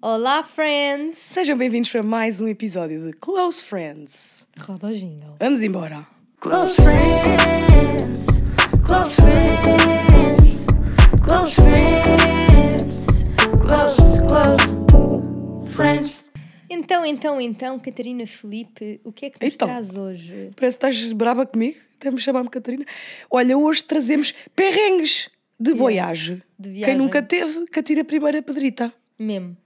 Olá, friends! Sejam bem-vindos para mais um episódio de Close Friends. Roda o jingle. Vamos embora. Close friends, close friends, close friends, close, close friends. Então, então, então, Catarina Felipe, o que é que nos Então. traz hoje? Parece que estás brava comigo, até me chamar-me Catarina. Olha, hoje trazemos perrengues de boiage. de Quem viagem. nunca teve, que atira a primeira pedrita. Mesmo.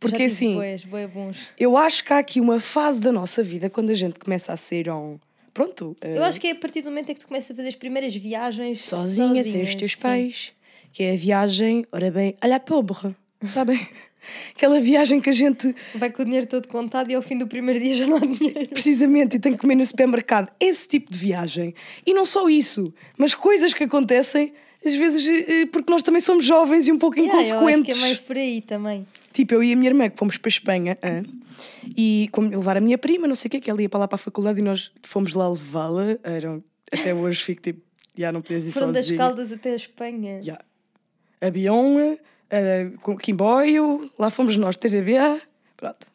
Porque assim- Boas, boas bons. Eu acho que há aqui uma fase da nossa vida, quando a gente começa a ser um... Pronto, Eu acho que é a partir do momento em que tu começas a fazer as primeiras viagens sozinha, sem os teus sim. pais, que é a viagem, ora bem, à la pobre, sabem? Aquela viagem que a gente Vai com o dinheiro todo contado e ao fim do primeiro dia já não há dinheiro. precisamente e tem que comer no supermercado. Esse tipo de viagem. E não só isso, mas coisas que acontecem, às vezes, eh, porque nós também somos jovens e um pouco Yeah, eu acho que inconsequentes. é mais por aí também. Tipo, eu e a minha irmã que fomos para a Espanha e como levar a minha prima, não sei o quê, que ela ia para lá para a faculdade e nós fomos lá levá-la. Eram... Até hoje fico tipo, já não podias ir Foram das sozinha. Caldas até a Espanha. Já. Avião, eh, com comboio, lá fomos nós, TGV, pronto.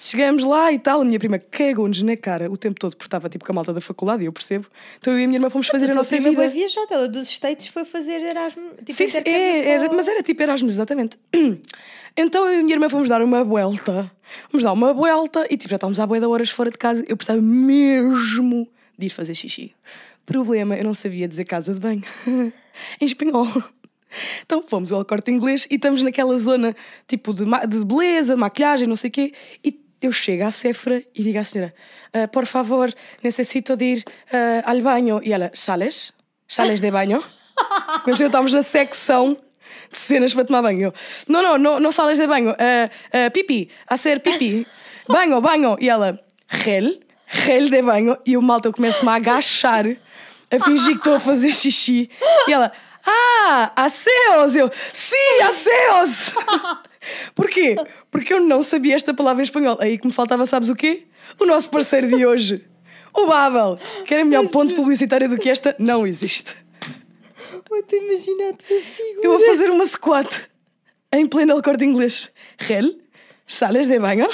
Chegamos lá e tal, a minha prima cagou-nos na cara o tempo todo, porque estava tipo com a malta da faculdade, e eu percebo. Então eu e a minha irmã fomos fazer a tua nossa prima vida. foi viajada, ela dos States foi fazer Erasmus. Tipo, Sim, sim, é, era, mas era tipo Erasmus, exatamente. Então eu e a minha irmã fomos dar uma volta. Fomos dar uma volta e tipo, já estávamos há boia de horas fora de casa. Eu precisava mesmo de ir fazer xixi. Problema, eu não sabia dizer casa de banho. em espanhol. Então fomos ao corte inglês e estamos naquela zona tipo de, de beleza, maquilhagem, não sei o quê. E eu chego à Cefra e digo à senhora: "Ah, Por favor, necessito de ir ah, ao banho. E ela: Sales? Sales de banho? Mas eu estávamos na secção de cenas para tomar banho. Eu, não, não, não, não salas de banho. Ah, ah, pipi, a ser pipi. Banho, banho. E ela, gel, gel de banho. E o malta começa-me a agachar, a fingir que estou a fazer xixi. E ela, ah, aseos. Eu, sim, aseos. Porquê? Porque eu não sabia esta palavra em espanhol. Aí que me faltava, sabes o quê? O nosso parceiro de hoje. O Babel, que era melhor ponto publicitário do que esta, não existe. Eu te imagino a tua figura. Eu vou fazer uma squat em pleno corte inglês. Rel, sales de banho.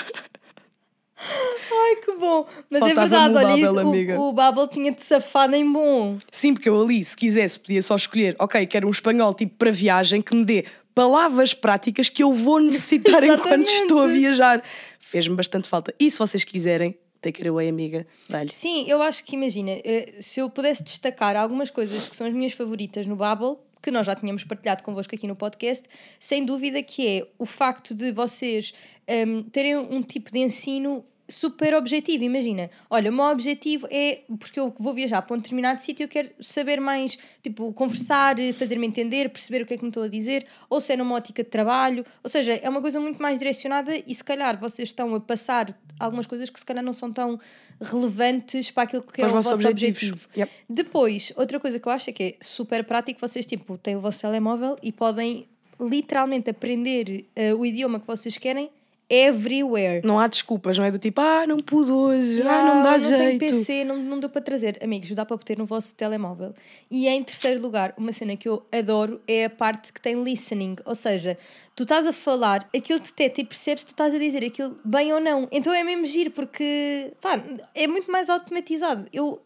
Ai, que bom! Mas é Faltava-me verdade, o olha, Babel, isso, o- amiga. o, Babel tinha-te safado em bom. Sim, porque eu ali, se quisesse, podia só escolher, ok, quero um espanhol tipo para viagem que me dê palavras práticas que eu vou necessitar enquanto estou a viajar. Fez-me bastante falta. E se vocês quiserem, take it away, amiga, dá-lhe. Sim, eu acho que, imagina, eh, se eu pudesse destacar algumas coisas que são as minhas favoritas no Babel, que nós já tínhamos partilhado convosco aqui no podcast, sem dúvida que é o facto de vocês ehm, terem um tipo de ensino super objetivo. Imagina, olha, o meu objetivo é, porque eu vou viajar para um determinado sítio, eu quero saber mais, tipo, conversar, fazer-me entender, perceber o que é que me estou a dizer, ou se é numa ótica de trabalho, ou seja, é uma coisa muito mais direcionada e se calhar vocês estão a passar algumas coisas que se calhar não são tão relevantes para aquilo que é os o vosso objetivos. objetivo. Yep. Depois, outra coisa que eu acho é que é super prático, vocês tipo, têm o vosso telemóvel e podem literalmente aprender eh, o idioma que vocês querem everywhere. Não há desculpas, não é do tipo, ah, não pude hoje, ah, não me dá não tenho jeito. PC, não, não deu para trazer. Amigos, dá para ter no vosso telemóvel. E em terceiro lugar, uma cena que eu adoro é a parte que tem listening. Ou seja, tu estás a falar, aquilo detecta e percebes se tu estás a dizer aquilo bem ou não. Então é mesmo giro, porque pá, é muito mais automatizado. Eu,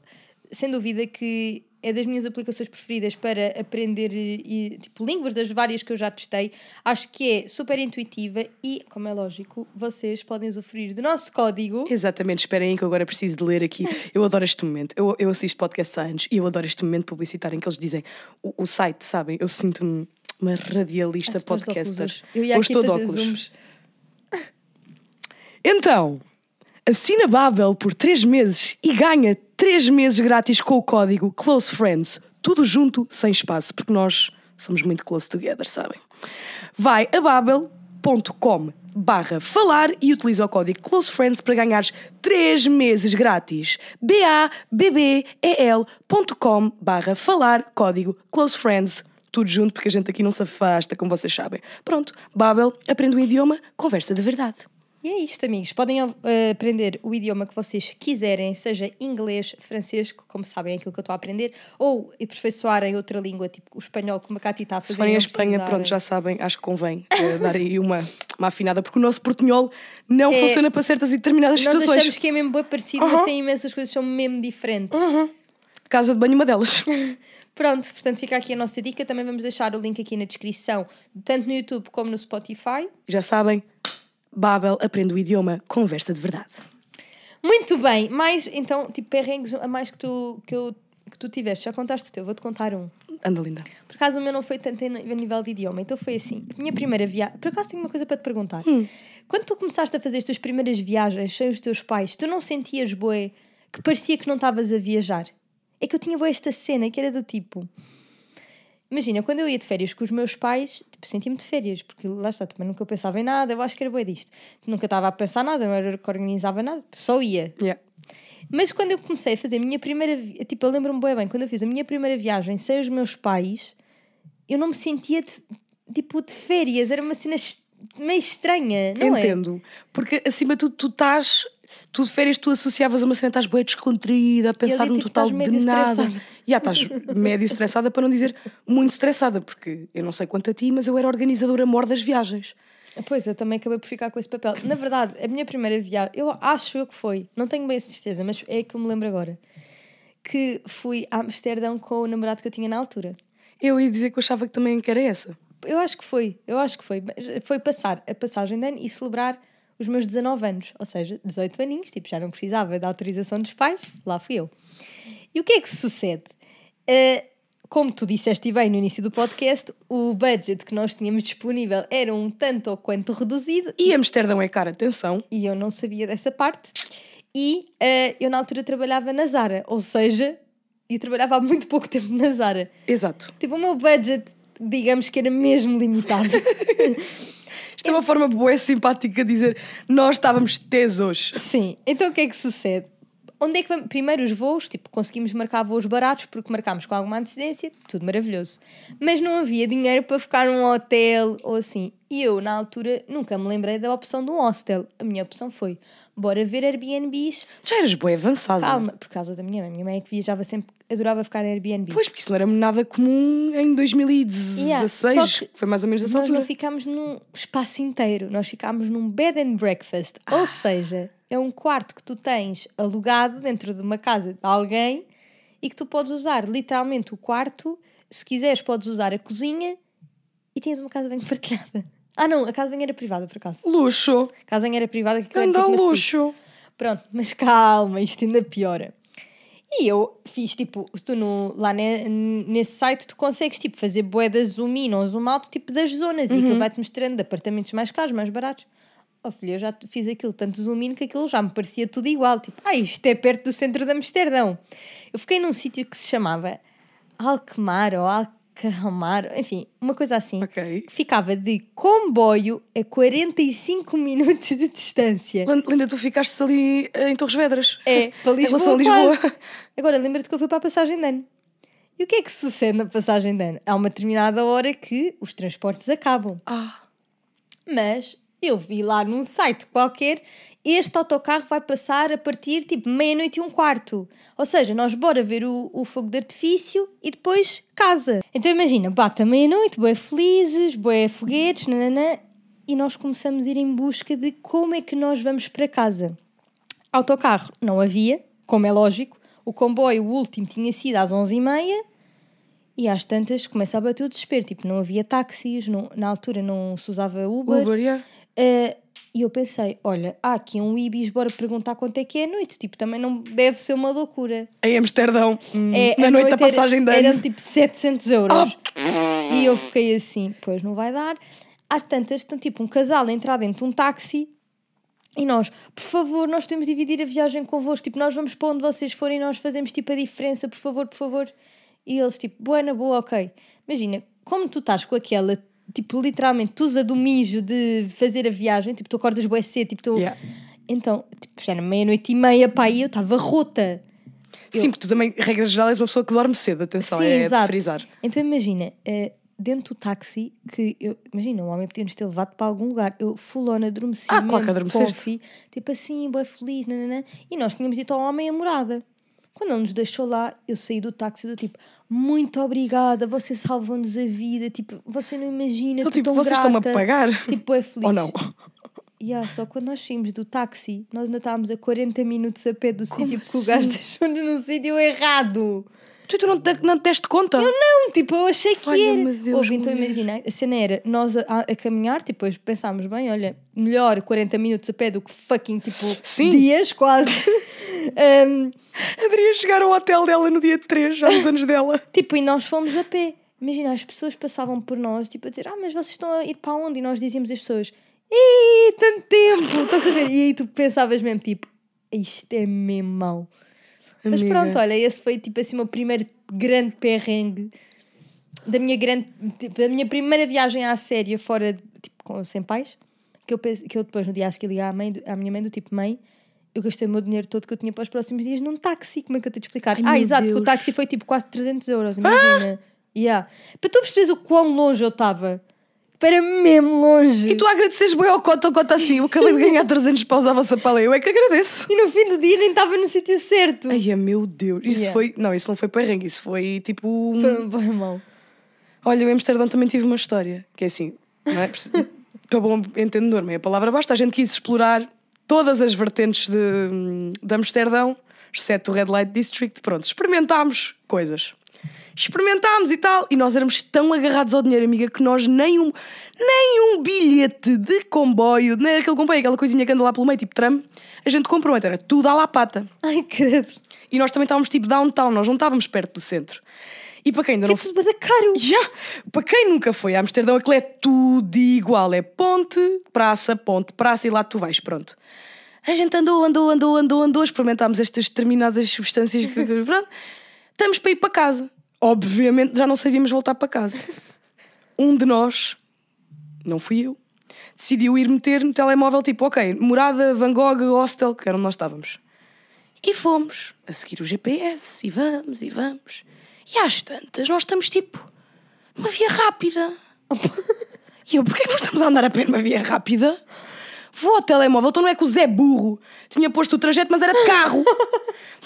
sem dúvida que é das minhas aplicações preferidas para aprender e, tipo, línguas das várias que eu já testei. Acho que é super intuitiva e, como é lógico, vocês podem usufruir do nosso código. Exatamente, esperem aí que eu agora preciso de ler aqui. Eu adoro este momento. Eu, eu assisto podcast há anos e eu adoro este momento publicitário em que eles dizem o, o site, sabem? Eu sinto-me uma radialista de podcaster. Eu ia Hoje estou de óculos. zooms. Então, assina Babel por 3 meses e ganha 3 meses grátis com o código Close Friends. Tudo junto, sem espaço, porque nós somos muito close together, sabem? Vai a babel.com barra falar e utiliza o código Close Friends para ganhares 3 meses grátis. B-A-B-B-E-L.com barra falar, código Close Friends. Tudo junto, porque a gente aqui não se afasta, como vocês sabem. Pronto, Babel, aprende um idioma, conversa de verdade. E é isto, amigos. Podem eh, aprender o idioma que vocês quiserem, seja inglês, francês, como sabem é aquilo que eu estou a aprender, ou aperfeiçoarem outra língua, tipo o espanhol, como a Cati está a fazer. Se forem a Espanha, pronto, já sabem, acho que convém eh, dar aí uma, uma afinada, porque o nosso portunhol não É- funciona para certas e determinadas Nós situações. achamos que é mesmo bem parecido, mas Uhum. tem imensas coisas que são mesmo diferentes. Casa de banho, uma delas. Pronto, portanto fica aqui a nossa dica. Também vamos deixar o link aqui na descrição, tanto no YouTube como no Spotify. Já sabem, Babel aprende o idioma, conversa de verdade. Muito bem, mais então, tipo, perrengues a mais que tu, que, eu, que tu tiveste. Já contaste o teu, vou-te contar um. Anda linda. Por acaso o meu não foi tanto a nível de idioma, então foi assim. A minha primeira viagem. Por acaso tenho uma coisa para te perguntar. Quando tu começaste a fazer as tuas primeiras viagens sem os teus pais, tu não sentias, boé, que parecia que não estavas a viajar? É que eu tinha boa esta cena que era do tipo. Imagina, quando eu ia de férias com os meus pais, tipo, sentia-me de férias, porque lá está, também nunca pensava em nada, eu acho que era boa disto. Nunca estava a pensar nada, não era que organizava nada, só ia. Yeah. Mas quando eu comecei a fazer a minha primeira. vi- Tipo, eu lembro-me bem bem, quando eu fiz a minha primeira viagem sem os meus pais, eu não me sentia de, tipo de férias, era uma cena est- meio estranha, não é? Entendo. Porque acima de tudo, tu estás. Tu de férias, tu associavas a uma cena, estás boa descontraída, a pensar num tipo, total de nada. estressada. Já estás médio estressada, para não dizer muito estressada, porque eu não sei quanto a ti, mas eu era organizadora mor das viagens. Pois, eu também acabei por ficar com esse papel. Na verdade, a minha primeira viagem, eu acho eu que foi, não tenho bem a certeza, mas é que eu me lembro agora, que fui a Amsterdão com o namorado que eu tinha na altura. Eu ia dizer que eu achava que também que era essa. Eu acho que foi, eu acho que foi. Mas Foi passar a passagem de ano e celebrar os meus 19 anos, ou seja, 18 aninhos, tipo, já não precisava da autorização dos pais, lá fui eu. E o que é que sucede? Eh, como tu disseste bem no início do podcast, o budget que nós tínhamos disponível era um tanto ou quanto reduzido E Amsterdão é cara, atenção. e eu não sabia dessa parte. E eh, eu na altura trabalhava na Zara, ou seja, eu trabalhava há muito pouco tempo na Zara. Exato. Tipo, o meu budget, digamos que era mesmo limitado. Isto é uma forma boa e simpática de dizer nós estávamos tesos. Sim, então o que é que sucede? Onde é que vamos? Primeiro os voos, tipo, conseguimos marcar voos baratos porque marcámos com alguma antecedência, tudo maravilhoso. Mas não havia dinheiro para ficar num hotel ou assim. E eu, na altura, nunca me lembrei da opção de um hostel. A minha opção foi, bora ver Airbnbs. Já eras boa avançada. Calma, por causa da minha mãe. Minha mãe é que viajava sempre, adorava ficar em Airbnb. Pois, porque isso não era nada comum em 2016, Yeah, que foi mais ou menos essa nós altura. não ficámos num espaço inteiro, nós ficámos num bed and breakfast. Ah. Ou seja, é um quarto que tu tens alugado dentro de uma casa de alguém e que tu podes usar literalmente o quarto. Se quiseres, podes usar a cozinha e tens uma casa bem partilhada. Ah, não, a casa bem era privada, por acaso. Luxo. A casa bem era privada, que aquilo era Anda tipo luxo. Pronto, mas calma, isto ainda piora. E eu fiz tipo, tu no, lá ne- nesse site tu consegues tipo fazer bué da zoom in ou zoom out tipo das zonas e aquilo vai-te mostrando de apartamentos mais caros, mais baratos. Oh filha, eu já fiz aquilo tanto zoom in que aquilo já me parecia tudo igual. Tipo, ah, isto é perto do centro de Amsterdão. Eu fiquei num sítio que se chamava Alkmaar ou Alcamar, enfim, uma coisa assim. Ok. Que ficava de comboio a 45 minutos de distância. Linda, tu ficaste ali eh, em Torres Vedras. É, para Lisboa. Lisboa. Agora, lembra-te que eu fui para a passagem de ano. E o que é que sucede na passagem de ano? Há uma determinada hora que os transportes acabam. Ah, Mas eu vi lá num site qualquer, este autocarro vai passar a partir tipo meia-noite e um quarto. Ou seja, nós bora ver o, o fogo de artifício e depois casa. Então imagina, bate a meia-noite, boé felizes, boé foguetes, nananã, e nós começamos a ir em busca de como é que nós vamos para casa. Autocarro não havia, como é lógico. O comboio, o último, tinha sido às 11h30 e às tantas começa a bater o desespero. Tipo, não havia táxis, não- na altura não se usava Uber. Uber, yeah. Eh, e eu pensei, olha, há aqui um Ibis, bora perguntar quanto é que é a noite. Tipo, também não deve ser uma loucura. Em Amsterdão. É, na a noite da era- passagem de ano. Eram tipo 700 euros. E eu fiquei assim, pois não vai dar. Às tantas, estão tipo um casal a entrar dentro de um táxi e nós, por favor, nós podemos dividir a viagem convosco. Tipo, nós vamos para onde vocês forem e nós fazemos tipo a diferença, por favor, por favor. E eles, tipo, boa, na boa, ok. Imagina, como tu estás com aquela, tipo, literalmente, tu usa do mijo de fazer a viagem, tipo, tu acordas boa cedo, tipo, tu. Yeah. Então, tipo, já era meia-noite e meia, pá, e eu estava rota. Sim, porque tu também, regra geral, és uma pessoa que dorme cedo, atenção, Sim, é exato. de frisar. Então imagina, eh, dentro do táxi, que eu, imagina, o homem podia nos ter levado para algum lugar. Eu full on adormeci. Ah, claro que adormeceste. tipo assim, boa feliz, nananã, e nós tínhamos dito ao homem a morada. Quando ele nos deixou lá, eu saí do táxi do tipo, muito obrigada, você salvou-nos a vida, tipo, você não imagina, Eu, tipo, tão vocês estão-me a grata." pagar? Tipo, é feliz. Ou não? Yeah, só quando nós saímos do táxi, nós ainda estávamos a 40 minutos a pé do sítio porque o assim? gajo deixou-nos no sítio errado. Tu, tu não, te, não te deste conta? Não, tipo, eu achei que Valha-me era. Deus, Houve, então mulher. imagina, a cena era nós a, a- a caminhar, tipo, depois pensámos bem, olha, melhor 40 minutos a pé do que fucking tipo Sim. dias quase. Um, Adria chegar ao hotel dela no dia 3, já nos anos dela. tipo, e nós fomos a pé. Imagina, as pessoas passavam por nós, tipo, a dizer, ah, mas vocês estão a ir para onde? E nós dizíamos às pessoas, ih, tanto tempo, estás a ver? E aí tu pensavas mesmo, tipo, isto é mesmo mau. Mas Amiga. pronto, olha, esse foi tipo assim o meu primeiro grande perrengue da minha grande, tipo, da minha primeira viagem à séria fora, tipo, com, sem pais, que eu, que eu depois no dia a seguir liguei à, mãe, à minha mãe do tipo, mãe, eu gastei o meu dinheiro todo que eu tinha para os próximos dias num táxi, como é que eu tenho de explicar? Ai, ah, exato, porque o Deus. Ah! táxi foi tipo quase 300 euros, imagina. Yeah. Para tu perceberes o quão longe eu estava, para mesmo longe. E tu a agradeceres bem ao Cota, Cota assim, eu acabei de ganhar 300 paus à vossa pala, eu é que agradeço. E no fim do dia nem estava no sítio certo. Ai, é meu Deus, isso Yeah. foi, não, isso não foi perrengue, isso foi tipo... um- Foi bem mau. Olha, em Amsterdão também tive uma história, que é assim, não é? Para bom entendedor, meia palavra basta, a gente quis explorar todas as vertentes de, de Amsterdão, exceto o Red Light District, pronto, experimentámos coisas. Experimentámos e tal, e nós éramos tão agarrados ao dinheiro, amiga, que nós nem um, nem um bilhete de comboio, nem aquele comboio, aquela coisinha que anda lá pelo meio, tipo tram, a gente comprou, então era tudo à la pata. Ai, credo. E nós também estávamos tipo downtown, nós não estávamos perto do centro. E para quem ainda É não tudo bada caro. já! Para quem nunca foi a Amsterdão, aquilo é tudo igual. É ponte, praça, ponte, praça e lá tu vais, pronto. A gente andou, andou, andou, andou, andou, experimentámos estas determinadas substâncias. pronto. Estamos para ir para casa. Obviamente já não sabíamos voltar para casa. Um de nós, não fui eu, decidiu ir meter no telemóvel tipo, ok, morada, Van Gogh, hostel, que era onde nós estávamos. E fomos a seguir o GPS, e vamos, e vamos. E às tantas, nós estamos tipo numa via rápida. E eu, porquê que nós estamos a andar a pé numa via rápida? Vou ao telemóvel, então não é que o Zé Burro tinha posto o trajeto, mas era de carro.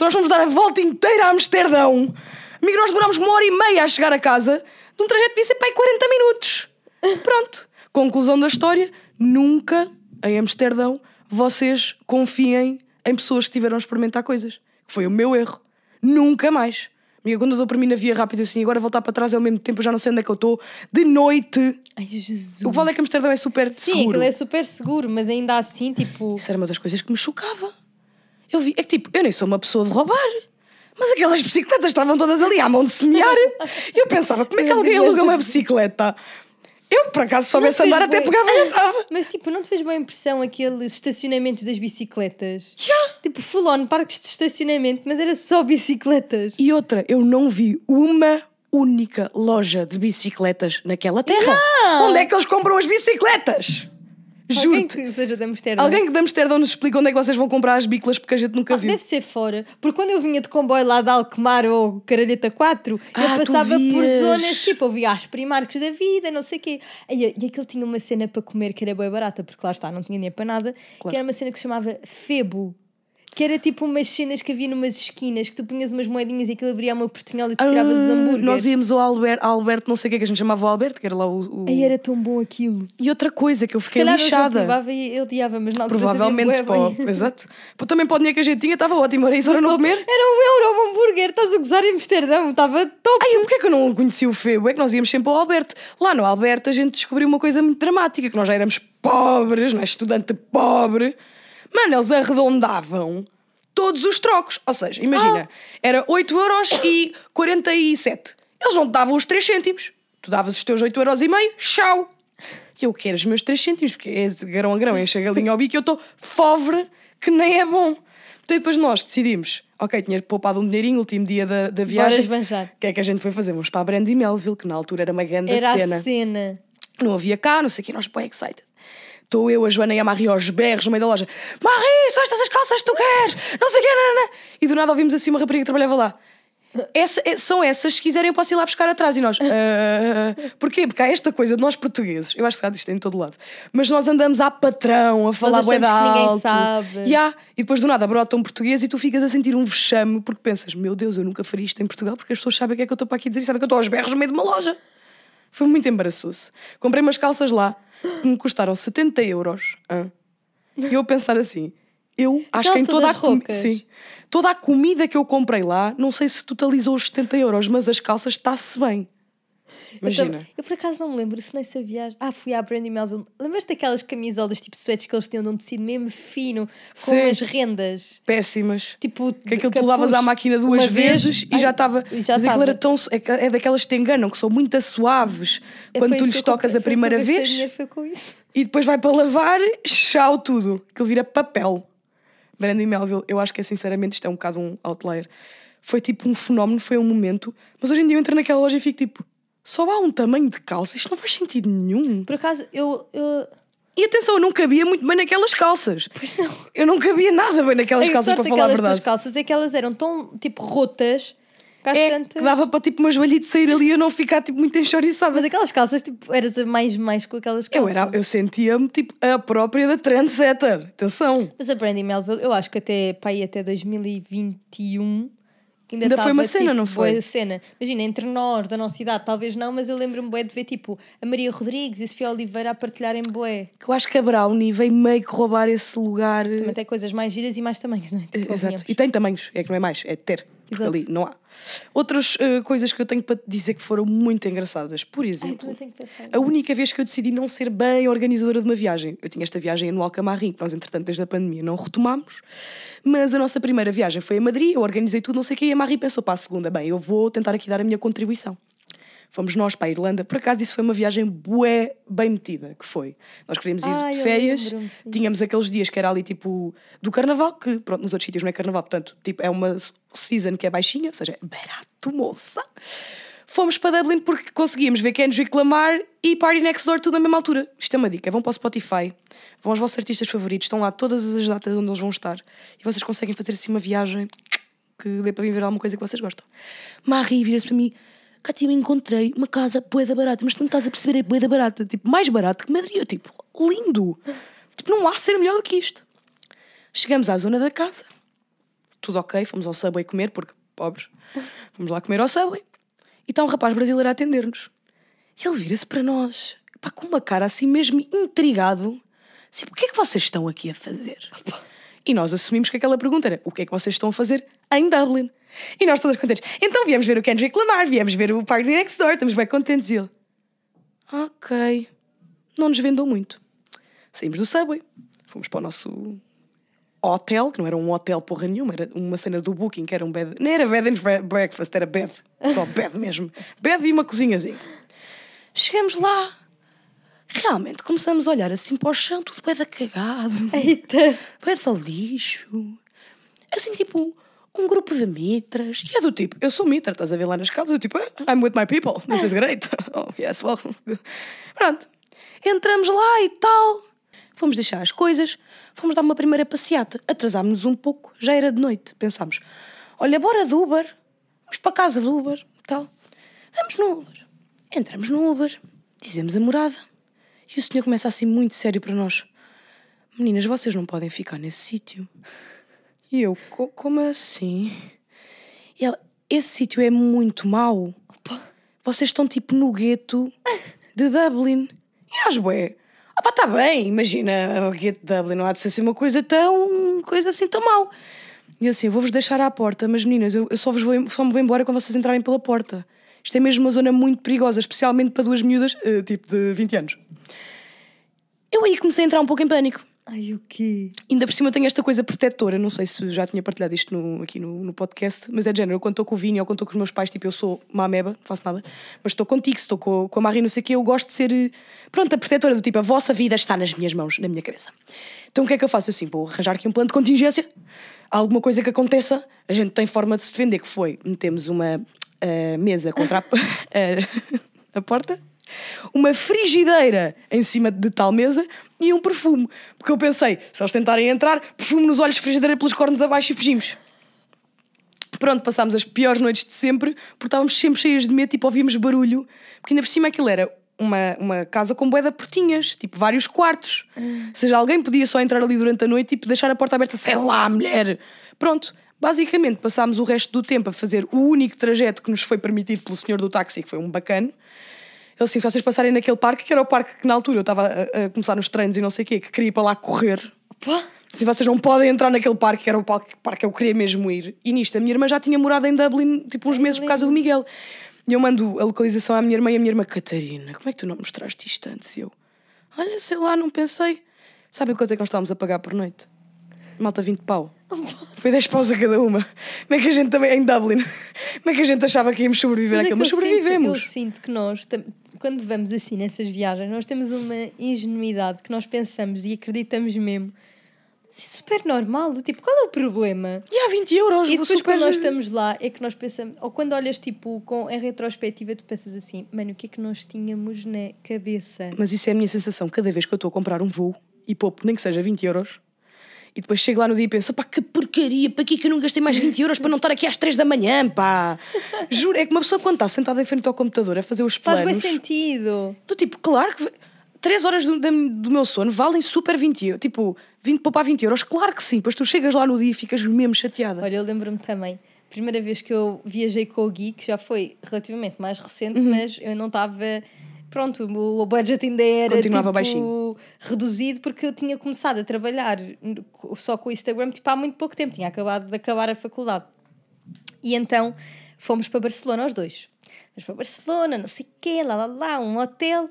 Nós fomos dar a volta inteira a Amsterdão. Amigo, nós demorámos uma hora e meia a chegar a casa de um trajeto para aí 40 minutos. Pronto. Conclusão da história: nunca em Amsterdão vocês confiem em pessoas que tiveram a experimentar coisas. Foi o meu erro. Nunca mais. Amiga, quando eu dou para mim na via rápida assim, agora voltar para trás ao mesmo tempo, eu já não sei onde é que eu estou. De noite. Ai, Jesus. O que vale é que Amsterdão é super Sim, seguro. aquilo é super seguro, mas ainda assim, tipo. Isso era uma das coisas que me chocava. Eu vi, é que tipo, eu nem sou uma pessoa de roubar. Mas aquelas bicicletas estavam todas ali à mão de semear. E eu pensava, como é que alguém aluga uma bicicleta? Eu, por acaso, se soubesse andar, até bué- pegava e andava. Mas tipo, não te fez boa impressão aqueles estacionamentos das bicicletas? Já. Tipo, full parques de estacionamento, mas era só bicicletas. E outra, eu não vi uma única loja de bicicletas naquela terra. Onde é que eles compram as bicicletas? Alguém Juro-te. que seja de Amsterdão. Alguém que de Amsterdão nos explica onde é que vocês vão comprar as biclas porque a gente nunca Ah, viu. deve ser fora. Porque quando eu vinha de comboio lá de Alkmaar ou Caralheta 4, Ah, eu passava por zonas, tipo, eu via as primarcos da vida, não sei o quê. E, e aquilo tinha uma cena para comer que era bem barata, porque lá está, não tinha dinheiro para nada, Claro. que era uma cena que se chamava Febo. Que era tipo umas cenas que havia numas esquinas que tu punhas umas moedinhas e aquilo abria uma portinhola e tu tiravas os Ah, hambúrgueres. Nós íamos ao Alberto, Alberto, não sei o que é que a gente chamava o Alberto, que era lá o. o- Aí era tão bom aquilo. E outra coisa que eu Se fiquei calhar eu lixada. provava e ele odiava, mas altura Provavelmente, pô, exato. Pô, também para o dinheiro que a gente tinha, estava ótimo, era isso, era não comer. Era um euro um hambúrguer, estás a gozar em Amsterdão, estava top. Ai, porquê que eu não conheci o Febo? É que nós íamos sempre ao Alberto. Lá no Alberto a gente descobriu uma coisa muito dramática, que nós já éramos pobres, não é? Estudante pobre. Mano, eles arredondavam todos os trocos. Ou seja, imagina, era 8 euros e 47. Eles não te davam os 3 cêntimos. Tu davas os teus 8 euros e meio, tchau. E eu quero os meus 3 cêntimos, porque é de grão a grão, enche a galinha ao bico e eu estou pobre, que nem é bom. Então depois nós decidimos, ok, tinha poupado um dinheirinho, último dia da, da viagem. O que é que a gente foi fazer? Vamos para a Brandy Melville, que na altura era uma grande Era cena. a cena. Não havia cá, não sei o que, nós bem excited. Estou eu, a Joana e a Marie aos berros no meio da loja. Marie, são estas as calças que tu queres? Não sei o que, nanana. E do nada ouvimos assim uma rapariga que trabalhava lá. Essa- é- são essas, se quiserem eu posso ir lá buscar atrás e nós. "Ah, porquê? Porque há esta coisa de nós portugueses, eu acho que há isto em todo lado, mas nós andamos à patrão a falar bué ninguém alto. sabe. E e depois do nada brota um português e tu ficas a sentir um vexame porque pensas, meu Deus, eu nunca faria isto em Portugal porque as pessoas sabem o que é que eu estou para aqui dizer e sabem que eu estou aos berros no meio de uma loja. Foi muito embaraçoso. Comprei umas calças lá que me custaram 70 euros. hã? E eu a pensar assim, eu acho que em toda a roucas. Sim. Toda a comida que eu comprei lá, não sei se totalizou os 70 euros, mas as calças está-se bem. Eu, Imagina. tam- eu por acaso não me lembro se nessa viagem. Ah, fui à Brandy Melville. Lembras-te daquelas camisolas tipo sweats que eles tinham de um tecido mesmo fino, com Sim. as rendas? Péssimas. Tipo, Que aquilo de tu levavas capuz, à máquina duas vez, vezes e ai, já estava. Mas aquilo era tão. É, é daquelas que te enganam, que são muito suaves É, quando tu lhes que eu tocas comprei, a primeira que eu vez dinheiro, foi com isso. e depois vai para lavar, chau tudo. Aquilo vira papel. Brandy Melville, eu acho que é sinceramente isto é um bocado um outlier. Foi tipo um fenómeno, foi um momento, mas hoje em dia eu entro naquela loja e fico tipo, só há um tamanho de calça, isto não faz sentido nenhum. Por acaso, eu. eu... E atenção, eu não cabia muito bem naquelas calças. Pois não. Eu não cabia nada bem naquelas a calças, para falar a verdade. calças é que elas eram tão tipo rotas É, que dava para tipo uma joelhita sair ali e eu não ficar tipo muito enxoriçada. Mas aquelas calças, tipo, eras a mais mais com aquelas calças. Eu, era, eu sentia-me tipo a própria da trendsetter. Atenção. Mas a Brandy Melville, eu acho que até, pá, aí até 2021 ainda, Ainda foi uma cena, tipo, não foi? cena. Imagina, entre nós, da nossa idade, talvez não, mas eu lembro-me bué de ver tipo a Maria Rodrigues e a Sofia Oliveira a partilharem bué. Que eu acho que a Brownie veio meio que roubar esse lugar. Também tem coisas mais giras e mais tamanhos, não é? Tipo, Exato. E tem tamanhos, é que não é mais, é ter. Porque Exato. ali não há. Outras eh, coisas que eu tenho para te dizer que foram muito engraçadas. Por Ai, exemplo, que pensar. a única vez que eu decidi não ser bem organizadora de uma viagem. Eu tinha esta viagem anual Camarrim, que nós, entretanto, desde a pandemia não retomámos. Mas a nossa primeira viagem foi a Madrid, eu organizei tudo, não sei o quê, e a Marie pensou para a segunda, bem, eu vou tentar aqui dar a minha contribuição. Fomos nós para a Irlanda. Por acaso, isso foi uma viagem bué bem metida, que foi. Nós queríamos ir Ai, de férias, tínhamos aqueles dias que era ali tipo do carnaval, que pronto, nos outros sítios não é carnaval, portanto, tipo, é uma season que é baixinha, ou seja, é barato, moça. Fomos para Dublin porque conseguíamos ver Kendrick Lamar e Party Next Door tudo na mesma altura. Isto é uma dica. Vão para o Spotify, vão aos vossos artistas favoritos, estão lá todas as datas onde eles vão estar e vocês conseguem fazer assim uma viagem que dê para vir ver alguma coisa que vocês gostam. Marie vira-se para mim. Cátia, eu encontrei uma casa boeda barata, mas tu não estás a perceber, é boeda barata. Tipo, mais barato que Madrid. Eu, tipo, lindo. Tipo, não há ser melhor do que isto. Chegamos à zona da casa, tudo ok, fomos ao Subway comer, porque pobres. Fomos lá comer ao Subway. E está um rapaz brasileiro a atender-nos. E ele vira-se para nós, pá, com uma cara assim mesmo intrigado. Assim, o que é que vocês estão aqui a fazer? E nós assumimos que aquela pergunta era: o que é que vocês estão a fazer em Dublin? E nós todas contentes. Então viemos ver o Kendrick Lamar, viemos ver o Party Next Door, estamos bem contentes. E ele: ok, não nos vendam muito. Saímos do Subway, fomos para o nosso hotel, que não era um hotel porra nenhuma, era uma cena do Booking, que era um bed. Nem era bed and bre- breakfast, era bed. Só bed mesmo. Bed e uma cozinhazinha. Chegamos lá. Realmente começamos a olhar assim para o chão, tudo bem da cagado. Eita! Bué de lixo. Assim, tipo, um grupo de mitras. E é do tipo, eu sou mitra, estás a ver lá nas casas? Eu tipo, "Ah, I'm with my people. This is great. Oh, yes, well. Pronto. Entramos lá e tal. Fomos deixar as coisas. Fomos dar uma primeira passeata. Atrasámos-nos um pouco. Já era de noite. Pensámos, olha, bora do Uber. Vamos para casa do Uber. Tal. Vamos no Uber. Entramos no Uber. Dizemos a morada. E o senhor começa assim muito sério para nós. Meninas, vocês não podem ficar nesse sítio. E eu, "Co- como assim? E ela, esse sítio é muito mau. Vocês estão tipo no gueto de Dublin. E nós, bué, ah pá, tá bem, imagina, o gueto de Dublin não há de ser assim uma coisa tão, coisa assim tão mau. E eu assim, vou-vos deixar à porta, mas meninas, eu, eu só, vos vou, só me vou embora quando vocês entrarem pela porta. Isto é mesmo uma zona muito perigosa, especialmente para duas miúdas, eh, tipo de 20 anos. Eu aí comecei a entrar um pouco em pânico. Ai, o quê? Ainda por cima eu tenho esta coisa protetora, não sei se já tinha partilhado isto no- aqui no, no podcast, mas é de género, eu quando estou com o Vini ou quando estou com os meus pais, tipo, eu sou uma ameba, não faço nada, mas estou contigo, estou com, com a Marie, não sei o quê, eu gosto de ser, eh, pronto, a protetora do tipo, a vossa vida está nas minhas mãos, na minha cabeça. Então o que é que eu faço? Eu, assim, vou arranjar aqui um plano de contingência, alguma coisa que aconteça, a gente tem forma de se defender, que foi, metemos uma eh, mesa contra a, a- a porta, uma frigideira em cima de tal mesa e um perfume. Porque eu pensei, se eles tentarem entrar, perfume nos olhos, frigideira pelos cornos abaixo e fugimos. Pronto, passámos as piores noites de sempre, porque estávamos sempre cheias de medo, tipo, ouvíamos barulho, porque ainda por cima aquilo era uma, uma casa com de portinhas, tipo, vários quartos. Ou seja, alguém podia só entrar ali durante a noite e tipo, deixar a porta aberta, sei lá, mulher. Pronto, basicamente passámos o resto do tempo a fazer o único trajeto que nos foi permitido pelo senhor do táxi, que foi um bacano. Ele assim, se vocês passarem naquele parque, que era o parque que na altura eu estava a, a começar nos treinos e não sei o quê, que queria ir para lá correr. Pá, Se vocês não podem entrar naquele parque, que era o parque, parque que eu queria mesmo ir. E nisto, a minha irmã já tinha morado em Dublin, tipo, uns meses por causa do Miguel. E eu mando a localização à minha irmã e a minha irmã, Catarina, como é que tu não mostraste isto antes? E eu, olha, sei lá, não pensei. Sabem quanto é que nós estávamos a pagar por noite? Malta, 20 pau. Foi 10 paus a cada uma. Como é que a gente também, em Dublin, como é que a gente achava que íamos sobreviver Mas é àquilo? Mas eu sinto- sobrevivemos. eu sinto que nós, quando vamos assim nessas viagens, nós temos uma ingenuidade que nós pensamos e acreditamos mesmo. Mas é super normal. Tipo, qual é o problema? E há 20 euros. E depois, super- quando nós estamos lá, é que nós pensamos, ou quando olhas tipo com, em retrospectiva, tu pensas assim, mano, o que é que nós tínhamos na cabeça? Mas isso é a minha sensação. Cada vez que eu estou a comprar um voo e poupo, nem que seja 20 euros, e depois chego lá no dia e penso, pá, que porcaria, para que é que eu não gastei mais 20 euros para não estar aqui às 3 da manhã, pá? Juro, é que uma pessoa quando está sentada em frente ao computador a fazer os Faz bem planos, sentido. do tipo, claro que 3 horas do, do meu sono valem super 20 euros, tipo, 20 poupar 20 euros, claro que sim, depois tu chegas lá no dia e ficas mesmo chateada. Olha, eu lembro-me também, primeira vez que eu viajei com o Gui, que já foi relativamente mais recente, Uhum. mas eu não estava. Pronto, o budget ainda era Continuava tipo, baixinho. reduzido porque eu tinha começado a trabalhar só com o Instagram tipo, há muito pouco tempo, tinha acabado de acabar a faculdade. E então fomos para Barcelona os dois. Fomos para Barcelona, não sei o quê, lá lá lá, um hotel.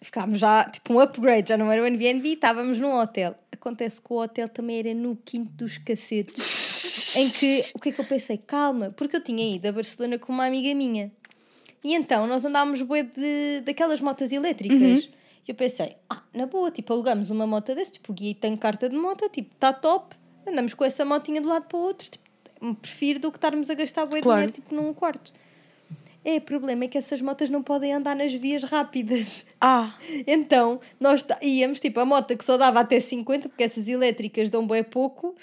Ficámos já, tipo um upgrade, já não era um Airbnb, estávamos num hotel. Acontece que o hotel também era no quinto dos cacetes. em que, o que é que eu pensei? Calma, porque eu tinha ido a Barcelona com uma amiga minha. E então nós andámos bué de, daquelas motas elétricas. E eu pensei, ah, na boa, tipo, alugamos uma moto desse, tipo, o Gui tem carta de moto, tipo, está top, andamos com essa motinha de um lado para o outro, tipo, prefiro do que estarmos a gastar bué de Claro. dinheiro, tipo, num quarto. É, o problema é que essas motas não podem andar nas vias rápidas. Ah, Então, nós tá- íamos, tipo, a moto que só dava até 50, porque essas elétricas dão bem pouco.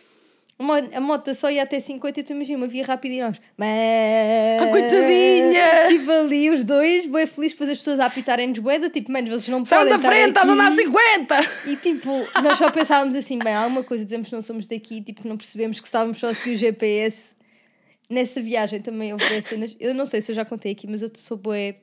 A mo- A moto só ia até 50 e tu imagina uma via rápida e nós. Mas... Ah, coitadinha! Tipo ali os dois, bem felizes, depois as pessoas a apitarem-nos do tipo, mano, vocês não sai podem da estar frente, estás a andar a aqui." 50! E tipo, nós só pensávamos assim, bem, há alguma coisa, dizemos que não somos daqui, tipo, não percebemos que estávamos só a seguir o GPS. Nessa viagem também houve cenas. Eu não sei se eu já contei aqui, mas eu sou bué.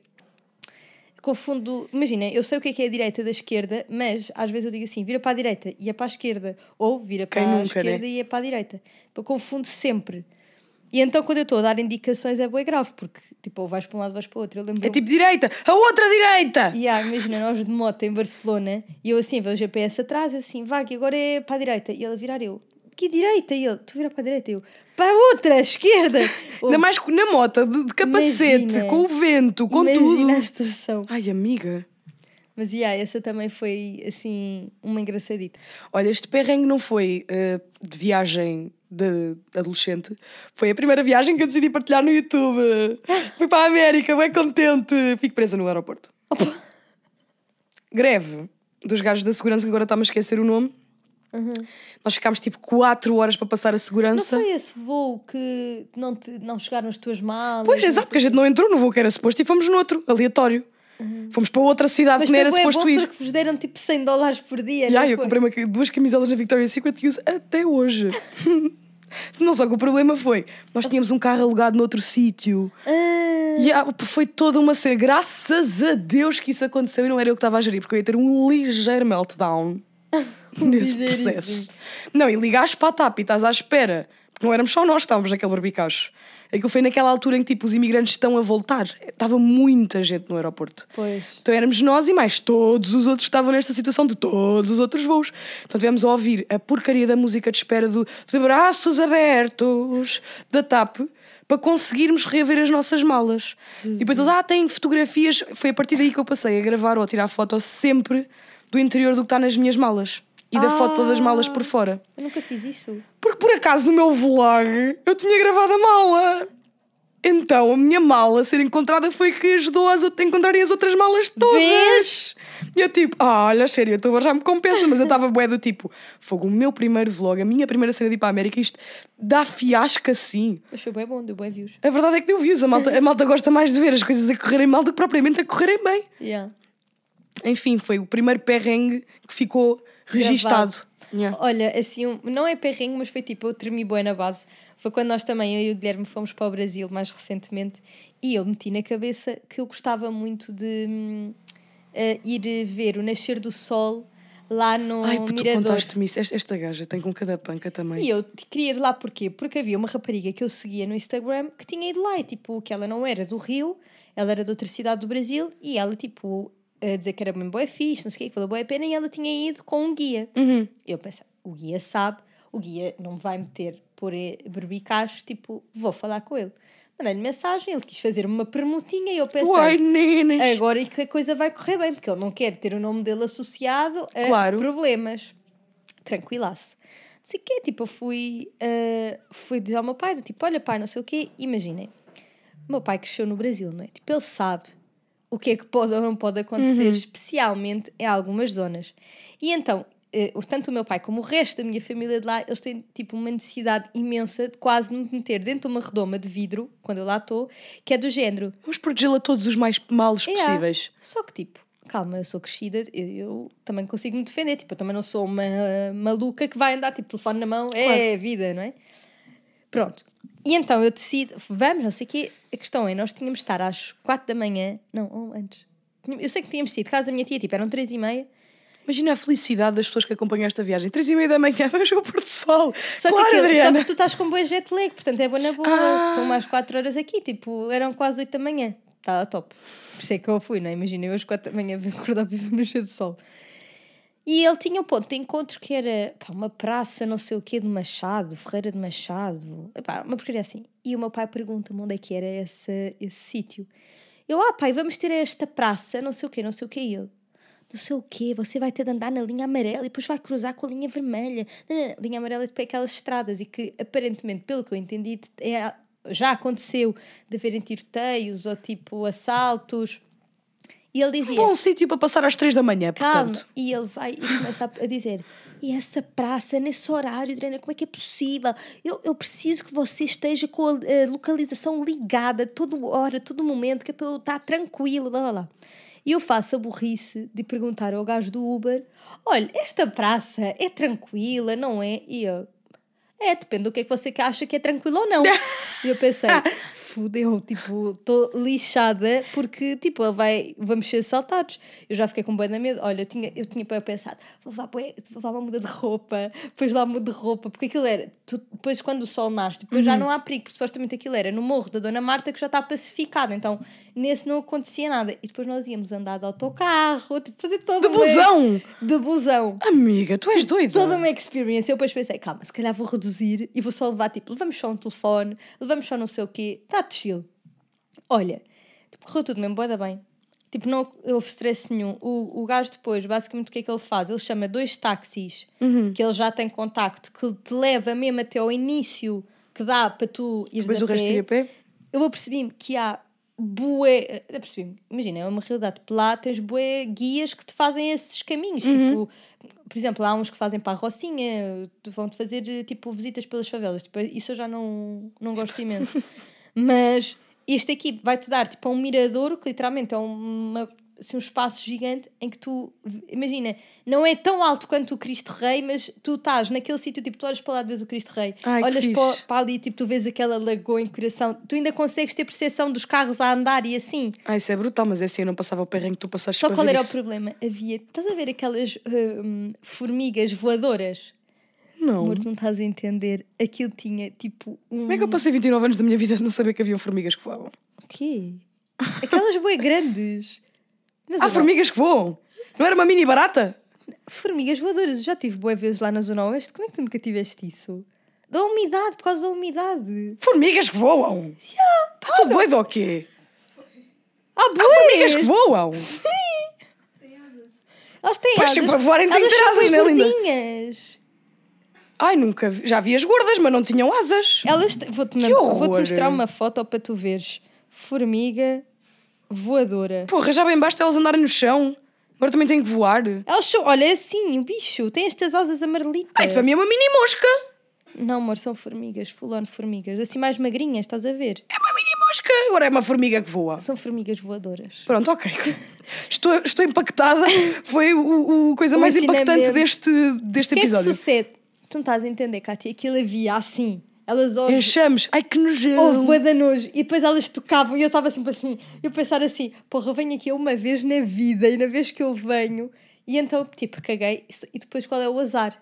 Confundo. Imagina, eu sei o que é que é a direita da esquerda, mas às vezes eu digo assim, vira para a direita e é para a esquerda. Ou vira para Quem a nunca, né? esquerda e é para a direita. Eu confundo sempre. E então quando eu estou a dar indicações é bué grave, porque tipo, ou vais para um lado vais para o outro. Eu lembro É tipo direita, a outra direita! e ah, imagina, nós de moto em Barcelona e eu assim, vejo o GPS atrás, eu assim, vai, que agora é para a direita. E ele virar eu, que direita? E ele, tu vira para a direita? E eu, para a outra, esquerda. Ainda mais na moto, de, de capacete, Imagina. com o vento, com Imagina a tudo. situação. Ai, amiga. Mas yeah, essa também foi assim, uma engraçadita. Olha, este perrengue não foi eh, de viagem de adolescente, foi a primeira viagem que eu decidi partilhar no YouTube. Fui para a América, bem contente. Fico presa no aeroporto. Greve dos gajos da segurança, que agora está-me a esquecer o nome. Nós ficámos tipo 4 horas para passar a Não segurança. foi esse voo que não, te, não chegaram as tuas malas? Pois, não exato, porque a gente não entrou no voo que era suposto e fomos noutro, aleatório. Fomos para outra cidade Mas que foi era suposto ir. porque vos deram tipo 100 dólares por dia. Já, não eu comprei uma- duas camisolas na Victoria's Secret e uso até hoje. Não só que o problema foi, nós tínhamos um carro alugado noutro sítio Ah, e ah, foi toda uma cena. Graças a Deus que isso aconteceu e não era eu que estava a gerir, porque eu ia ter um ligeiro meltdown nesse Ligeiríssimo. processo. Não, e ligaste para a TAP e estás à espera, porque não éramos só nós que estávamos naquele barbicacho. Aquilo foi naquela altura em que tipo, os imigrantes estão a voltar. Estava muita gente no aeroporto. Pois. Então éramos nós e mais todos os outros que estavam nesta situação de todos os outros voos. Então tivemos a ouvir a porcaria da música de espera do De Braços Abertos da TAP para conseguirmos reaver as nossas malas. E depois eles, ah, têm fotografias. Foi a partir daí que eu passei a gravar ou a tirar foto sempre do interior do que está nas minhas malas. E da foto das malas por fora. Eu nunca fiz isso. Porque por acaso no meu vlog eu tinha gravado a mala. Então a minha mala a ser encontrada foi que ajudou as a encontrarem as outras malas todas. Vês? E eu tipo, ah, olha, sério, eu estou já me compensa, mas eu estava bué do tipo, fogo, o meu primeiro vlog, a minha primeira cena de ir para a América, isto dá fiasco assim. Mas foi bem bom, deu bem views. A verdade é que deu views, a malta, a malta gosta mais de ver as coisas a correrem mal do que propriamente a correrem bem. Yeah. Enfim, foi o primeiro perrengue que ficou registado. Yeah. Olha, assim, um- não é perrengue, mas foi tipo, eu tremi boa na base. Foi quando nós também, eu e o Guilherme, fomos para o Brasil mais recentemente e eu meti na cabeça que eu gostava muito de hum, eh, ir ver o nascer do sol lá no Ai, porque tu Mirador. contaste-me isso. Esta, esta gaja tem com cada panca também. E eu te- queria ir lá porquê? Porque havia uma rapariga que eu seguia no Instagram que tinha ido lá e tipo, que ela não era do Rio, ela era de outra cidade do Brasil e ela tipo, a dizer que era bem boa fixe, não sei o que, que valeu boa a pena e ela tinha ido com um guia. Uhum. Eu pensei, o guia sabe, o guia não vai meter por berbicachos, tipo, vou falar com ele. Mandei-lhe mensagem, ele quis fazer uma permutinha e eu pensei, Uai, nenas. agora é que a coisa vai correr bem, porque ele não quer ter o nome dele associado a Claro. problemas. Tranquilaço. Não sei o quê, tipo, eu fui, eh, fui dizer ao meu pai, do tipo, olha pai, não sei o quê, imaginem, meu pai cresceu no Brasil, não é? Tipo, ele sabe o que é que pode ou não pode acontecer, especialmente em algumas zonas. E então, eh, o- tanto o meu pai como o resto da minha família de lá, eles têm tipo uma necessidade imensa de quase me meter dentro de uma redoma de vidro, quando eu lá estou, que é do género. Vamos protegê-la todos os mais males É, possíveis. Só que tipo, calma, eu sou crescida, eu, eu também consigo me defender, tipo, eu também não sou uma maluca que vai andar tipo telefone na mão, é vida, não é? Pronto. E então eu decido, vamos, não sei o quê. A questão é, nós tínhamos de estar às quatro da manhã, não, antes. Eu sei que tínhamos sido de casa da minha tia, tipo, eram três e meia. Imagina a felicidade das pessoas que acompanham esta viagem. Três e meia da manhã, vamos ao Porto Sol. Só, claro, aquilo- só Adriana. que tu estás com boa jet lag, portanto é boa na boa. Ah. São mais quatro horas aqui, tipo, eram quase oito da manhã. Estava top. Por isso é que eu fui, não é? Imagina, eu às quatro da manhã vim acordar ver no cheio do sol. E ele tinha um ponto de encontro que era pá, uma praça, não sei o quê, de Machado, Ferreira de Machado, Epá, uma porcaria assim. E o meu pai pergunta-me onde é que era esse, esse sítio. Eu, ah, pai, vamos ter esta praça, não sei o quê, não sei o quê. E ele, não sei o quê, você vai ter de andar na linha amarela e depois vai cruzar com a linha vermelha. Não, não, não, linha amarela é tipo aquelas estradas e que aparentemente, pelo que eu entendi, é- já aconteceu de haverem tiroteios ou tipo assaltos. E ele dizia. Bom sítio para passar às três da manhã, Calma. portanto. E ele vai e começa a, a dizer: E essa praça, nesse horário, Adriana, como é que é possível? Eu, eu preciso que você esteja com a, a localização ligada, toda hora, todo momento, que é para eu estar tranquilo, lá, lá, lá. E eu faço a burrice de perguntar ao gajo do Uber: Olha, esta praça é tranquila, não é? E eu: É, depende do que é que você acha que é tranquilo ou não. e eu pensei: Fudeu, tipo, estou lixada porque, tipo, ele vai, vamos ser assaltados. Eu já fiquei com bem da medo. Olha, eu tinha, eu tinha para pensar: vou levar, vou levar uma muda de roupa, depois lá muda de roupa, porque aquilo era, tu- depois quando o sol nasce, depois já não há perigo, porque supostamente aquilo era no morro da Dona Marta que já está pacificado, então nesse não acontecia nada. E depois nós íamos andar de autocarro, tipo, fazer todo De uma- busão! De busão. Amiga, tu és doida. Toda uma experience. Eu depois pensei, calma, se calhar vou reduzir e vou só levar, tipo, levamos só um telefone, levamos só não sei o quê, está de chill. Olha, tipo, correu tudo mesmo, boa bem. Tipo, não houve stress nenhum. O, o gajo depois, basicamente, o que é que ele faz? Ele chama dois táxis que ele já tem contacto, que te leva mesmo até ao início que dá para tu ires Depois a o resto ir a pé. Eu apercebi-me que há bué. Apercebi-me, imagina, é uma realidade. Lá tens bué guias que te fazem esses caminhos. Tipo, por exemplo, há uns que fazem para a Rocinha, vão-te fazer tipo visitas pelas favelas. Tipo, isso eu já não, não gosto imenso. Mas este aqui vai-te dar tipo um mirador, que literalmente é uma, assim, um espaço gigante em que tu, imagina, não é tão alto quanto o Cristo Rei, mas tu estás naquele sítio, tipo, tu olhas para lá de vez o Cristo Rei, Ai, olhas para, para ali, tipo, tu vês aquela lagoa em coração, tu ainda consegues ter percepção dos carros a andar e assim. Ah, isso é brutal, mas é assim, eu não passava o perrengue que tu passaste Só qual era o isso. problema? Havia, estás a ver aquelas hum, formigas voadoras? Não. Amor, tu não estás a entender. Aquilo tinha tipo um. Como é que eu passei 29 anos da minha vida a não saber que haviam formigas que voavam? O quê? Aquelas boi grandes. Na Há zona- formigas que voam! Não era uma mini barata? Formigas voadoras. Eu já tive boas vezes lá na Zona Oeste. Como é que tu nunca tiveste isso? Da umidade, por causa da umidade. Formigas que voam! Está tudo doido ou quê? Há boas! formigas que voam! Elas têm Pois, asas. sempre a voarem, têm Elas que ter são asas, né, linda? Ai, nunca vi. Já vi as gordas, mas não tinham asas. Elas te- vou-te vou mostrar uma foto para tu veres. Formiga voadora. Porra, já bem basta elas andarem no chão. Agora também têm que voar. Elas são, olha, é assim, o bicho tem estas asas amarelitas. Ah, isso para mim é uma mini mosca. Não, amor, são formigas, full on formigas. Assim mais magrinhas, estás a ver? É uma mini mosca. Agora é uma formiga que voa. São formigas voadoras. Pronto, ok. Estou, estou impactada. Foi o, o coisa O mais impactante deste, deste O que é que episódio. sucede? Tu não estás a entender, Cátia? Aquilo havia assim. Elas hoje. Enchamos. Ai, que Houve nojento. bué de nojo. E depois elas tocavam e eu estava sempre assim. Eu pensar assim, porra, eu venho aqui uma vez na vida e na vez que eu venho. E então, tipo, caguei. E depois qual é o azar?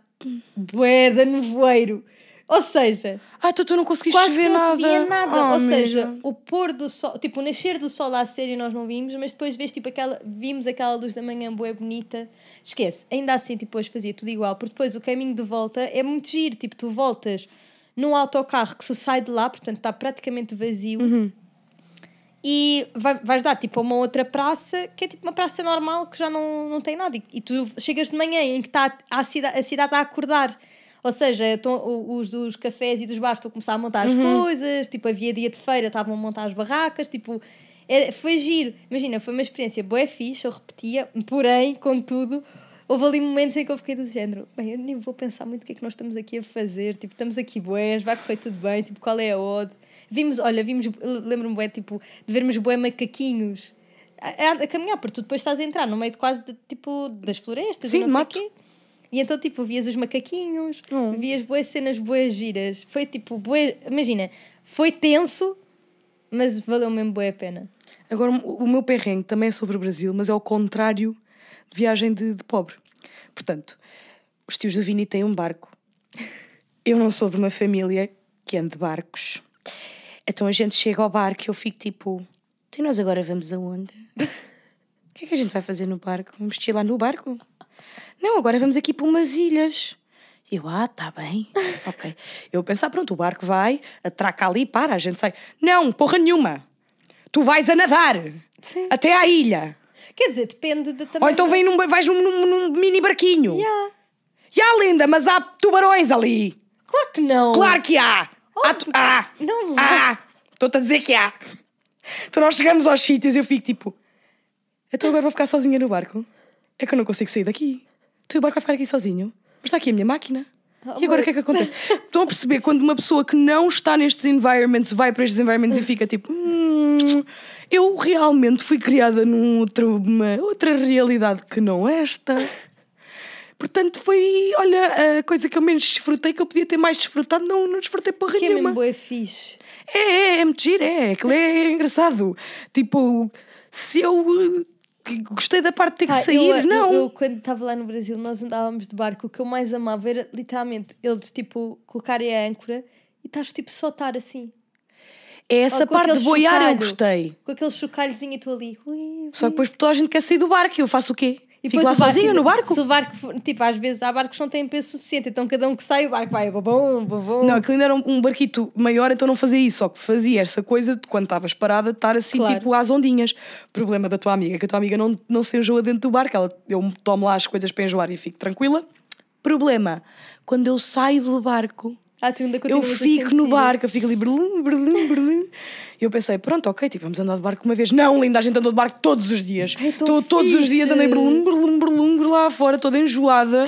Bué de nevoeiro. Ou seja, Ai, tu, tu não conseguiste quase ver não nada. se via nada. Oh, Ou seja, amiga. o pôr do sol, tipo, o nascer do sol à série nós não vimos, mas depois vês, tipo, aquela, vimos aquela luz da manhã boa bonita. Esquece, ainda assim, tipo, hoje fazia tudo igual, porque depois o caminho de volta é muito giro. Tipo, tu voltas num autocarro que se sai de lá, portanto está praticamente vazio. Uhum. E vai- vais dar tipo a uma outra praça que é tipo uma praça normal que já não, não tem nada. E, e tu chegas de manhã em que está a, cidade, a cidade está a acordar. Ou seja, estão- o- os dos cafés e dos bares estão a começar a montar as Uhum. coisas, tipo, havia dia de feira, estavam a montar as barracas, tipo, era- foi giro. Imagina, foi uma experiência boa fixe, eu repetia, porém, contudo, houve ali momentos em que eu fiquei do género, bem, eu nem vou pensar muito o que é que nós estamos aqui a fazer, tipo, estamos aqui boés, vai correr tudo bem, tipo, qual é a ode? Vimos, olha, vimos, lembro-me bué, tipo, de vermos bué macaquinhos a, a- a caminhar, porque tu depois estás a entrar no meio de quase, de, tipo, das florestas Sim, e não sei o quê. E então, tipo, vias os macaquinhos, Hum. vias boas cenas, boas giras. Foi tipo, bué, imagina, foi tenso, mas valeu mesmo boa a pena. Agora, o meu perrengue também é sobre o Brasil, mas é ao contrário de viagem de, de pobre. Portanto, os tios do Vini têm um barco. Eu não sou de uma família que ande de barcos. Então a gente chega ao barco e eu fico tipo: então nós agora vamos aonde? O que é que a gente vai fazer no barco? Vamos chilar no barco? Não, agora vamos aqui para umas ilhas. E eu, ah, tá bem. ok. Eu pensar, pronto, o barco vai, atraca ali, para, a gente sai. Não, porra nenhuma. Tu vais a nadar Sim. até à ilha. Quer dizer, depende de também. Ou então vem num, vais num, num- num mini barquinho. Yeah. Já, linda, mas há tubarões ali. Claro que não! Claro que há. Há. tu- há. Não Há. Estou-te a dizer que há. Então nós chegamos aos sítios e eu fico tipo: então agora vou ficar sozinha no barco? É que eu não consigo sair daqui. Então o barco vai ficar aqui sozinho. Mas está aqui a minha máquina. Ah, E agora o que é que acontece? Estão a perceber quando uma pessoa que não está nestes environments vai para estes environments e fica tipo: "Hum, eu realmente fui criada numa outra, realidade que não esta. Portanto, foi, olha, a coisa que eu menos desfrutei, que eu podia ter mais desfrutado, não, não desfrutei porra Que é mesmo nenhuma. boa fixe. É, é, é muito giro, é, aquilo é engraçado. Tipo, se eu gostei da parte de ter que Pá, sair, eu, não. Eu, eu, quando estava lá no Brasil, nós andávamos de barco. O que eu mais amava era literalmente eles, tipo, colocarem a âncora e estás, tipo, só estar assim. é essa Ou parte de boiar eu gostei. Com aquele chocalhozinho e tu ali. ui, Só que ui. depois toda a gente quer sair do barco e eu faço o quê? E Fico depois lá o barco- sozinha no barco? Se o barco for, tipo, às vezes há barcos que não têm peso suficiente, então cada um que sai, o barco vai babum, babum. Não, aquilo ainda era um, um barquito maior, então não fazia isso. Só que fazia essa coisa de quando estavas parada, de estar assim, Claro. tipo, às ondinhas. Problema da tua amiga, que a tua amiga não, não se enjoa dentro do barco. Ela, eu tomo lá as coisas para enjoar e fico tranquila. Problema, quando eu saio do barco, Ah, tu ainda eu fico no barco, eu fico ali, berlim, berlim, berlim. E eu pensei, pronto, ok, tipo, vamos andar de barco uma vez. Não, linda, a gente andou de barco todos os dias. Ai, Tô- todos os dias andei berlim, berlim, berlim, lá fora, toda enjoada.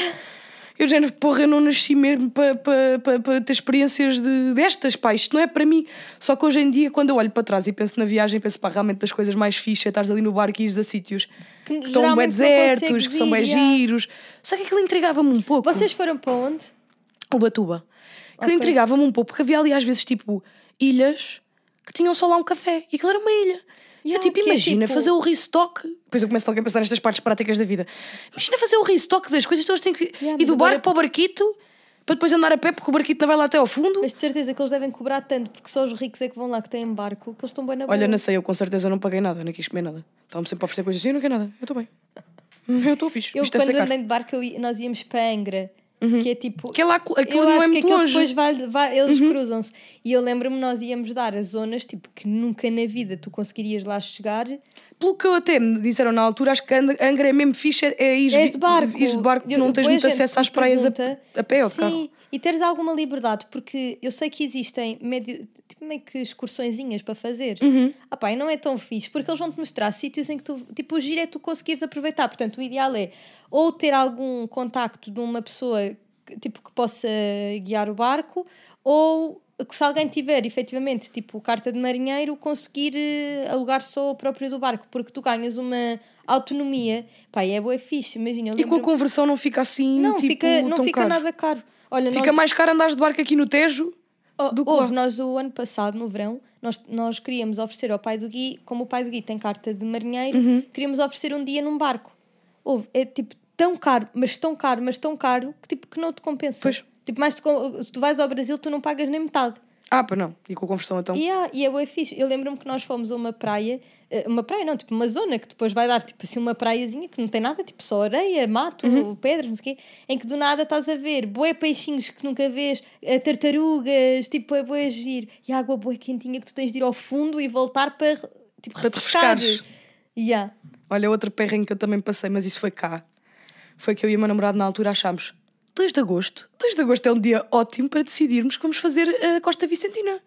Eu já, porra, eu não nasci mesmo para pa, pa, pa ter experiências de, destas, pá, isto não é para mim. Só que hoje em dia, quando eu olho para trás e penso na viagem, penso, pá, realmente das coisas mais fixas é estares ali no barco e ires a sítios Que que estão bem desertos, que são bem giros. Só que aquilo intrigava-me um pouco. Vocês foram para onde? O Batuba. Que Ok. intrigava-me um pouco, porque havia ali às vezes tipo ilhas que tinham só lá um café e aquilo era uma ilha. E eu Yeah, tipo, é imagina tipo- fazer o restock. Depois eu começo logo a pensar nestas partes práticas da vida. Imagina fazer o restock das coisas, todas têm que Yeah, ir do agora- barco para o barquito para depois andar a pé porque o barquito não vai lá até ao fundo. Mas de certeza que eles devem cobrar tanto, porque só os ricos é que vão lá que têm barco, que eles estão bem na boa. Olha, não sei, eu com certeza não paguei nada, não quis comer nada. Estavam-me sempre a oferecer coisas assim, eu não quero nada, eu estou bem. Eu estou fixe. Eu, Isto deve quando andei de barco, eu nós íamos para Angra que é tipo. Que é aquilo eu não acho é que muito aquilo depois vai, vai- eles cruzam-se. E eu lembro-me, nós íamos dar as zonas tipo que nunca na vida tu conseguirias lá chegar. Pelo que eu até me disseram na altura, acho que Ang- Angra é mesmo fixe, é ir, É de barco. ir de barco, Eu- não tens muito acesso às praias a, a pé ou de carro. E teres alguma liberdade, porque eu sei que existem meio, tipo, meio que excursõezinhas para fazer. Uhum. Ah pá, e não é tão fixe, porque eles vão-te mostrar sítios em que tu, tipo, o giro é tu conseguires aproveitar. Portanto, o ideal é ou ter algum contacto de uma pessoa que, tipo, que possa guiar o barco, ou que se alguém tiver efetivamente tipo carta de marinheiro, conseguir eh, alugar só o próprio do barco, porque tu ganhas uma autonomia. Pá, é boa fixe, imagina. E com a conversão não fica assim não, tipo, fica, não fica caro. nada caro. Olha, Fica nós, mais caro andares de barco aqui no Tejo Oh, do que houve, nós o ano passado, no verão, nós, nós queríamos oferecer ao pai do Gui, como o pai do Gui tem carta de marinheiro, Uhum. queríamos oferecer um dia num barco. Houve, é tipo tão caro, mas tão caro, mas tão caro, que tipo que não te compensa. Pois. Tipo, mais com- se tu vais ao Brasil, tu não pagas nem metade. Ah, pá, não. E com a conversão então. Há- e é bué fixe. Eu lembro-me que nós fomos a uma praia, eh, uma praia não, tipo uma zona que depois vai dar tipo assim uma praiazinha que não tem nada, tipo só areia, mato, Uhum. pedras, não sei o quê, em que do nada estás a ver bué peixinhos que nunca vês, eh, tartarugas, tipo é bué giro, e água bué quentinha que tu tens de ir ao fundo e voltar para tipo Para te refrescar. refrescares. Yeah. Olha, outro perrengue que eu também passei, mas isso foi cá. Foi que eu e o meu namorado na altura achámos 2 de agosto. 2 de agosto é um dia ótimo para decidirmos que vamos fazer a Costa Vicentina.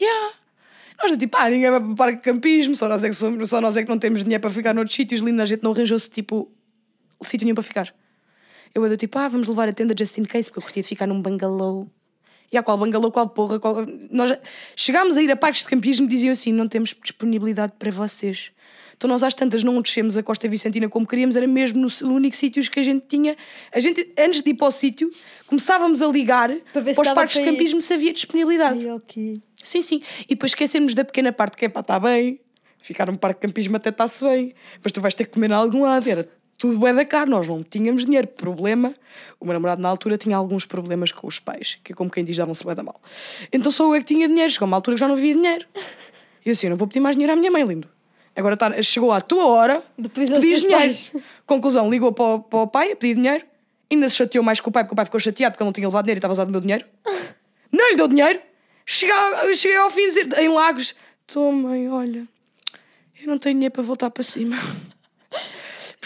Yeah. Nós do tipo, ah, ninguém vai para o parque de campismo, só nós, é que somos, só nós é que não temos dinheiro para ficar noutros sítios lindos, a gente não arranjou-se tipo sítio nenhum para ficar. Eu era do tipo, ah, vamos levar a tenda just in case, porque eu curtia de ficar num bangalô. E a qual bangalô, qual porra, qual... Nós chegámos a ir a parques de campismo e diziam assim: não temos disponibilidade para vocês. Então nós às tantas não descemos a Costa Vicentina como queríamos, era mesmo no único sítio que a gente tinha. A gente, antes de ir para o sítio, começávamos a ligar Para para os parques de campismo se havia disponibilidade. Ai, ok. Sim, sim. E depois esquecermos da pequena parte que é para estar bem. Ficar num parque de campismo até está-se bem. Mas tu vais ter que comer em algum lado. Era tudo bué da caro. Nós não tínhamos dinheiro. Problema. O meu namorado na altura tinha alguns problemas com os pais. Que como quem diz, davam-se bué da mal. Então só eu é que tinha dinheiro. Chegou uma altura que já não havia dinheiro. E eu assim, eu não vou pedir mais dinheiro à minha mãe, lindo. Agora tá, chegou à tua hora De pedir dinheiro. pais. Conclusão, ligou para o, para o pai a pedir dinheiro. Ainda se chateou mais com o pai, porque o pai ficou chateado porque ele não tinha levado dinheiro e estava a usar do meu dinheiro. Não lhe deu dinheiro. Cheguei, ao- cheguei ao fim de dizer, em Lagos: mãe, olha, eu não tenho dinheiro para voltar para cima.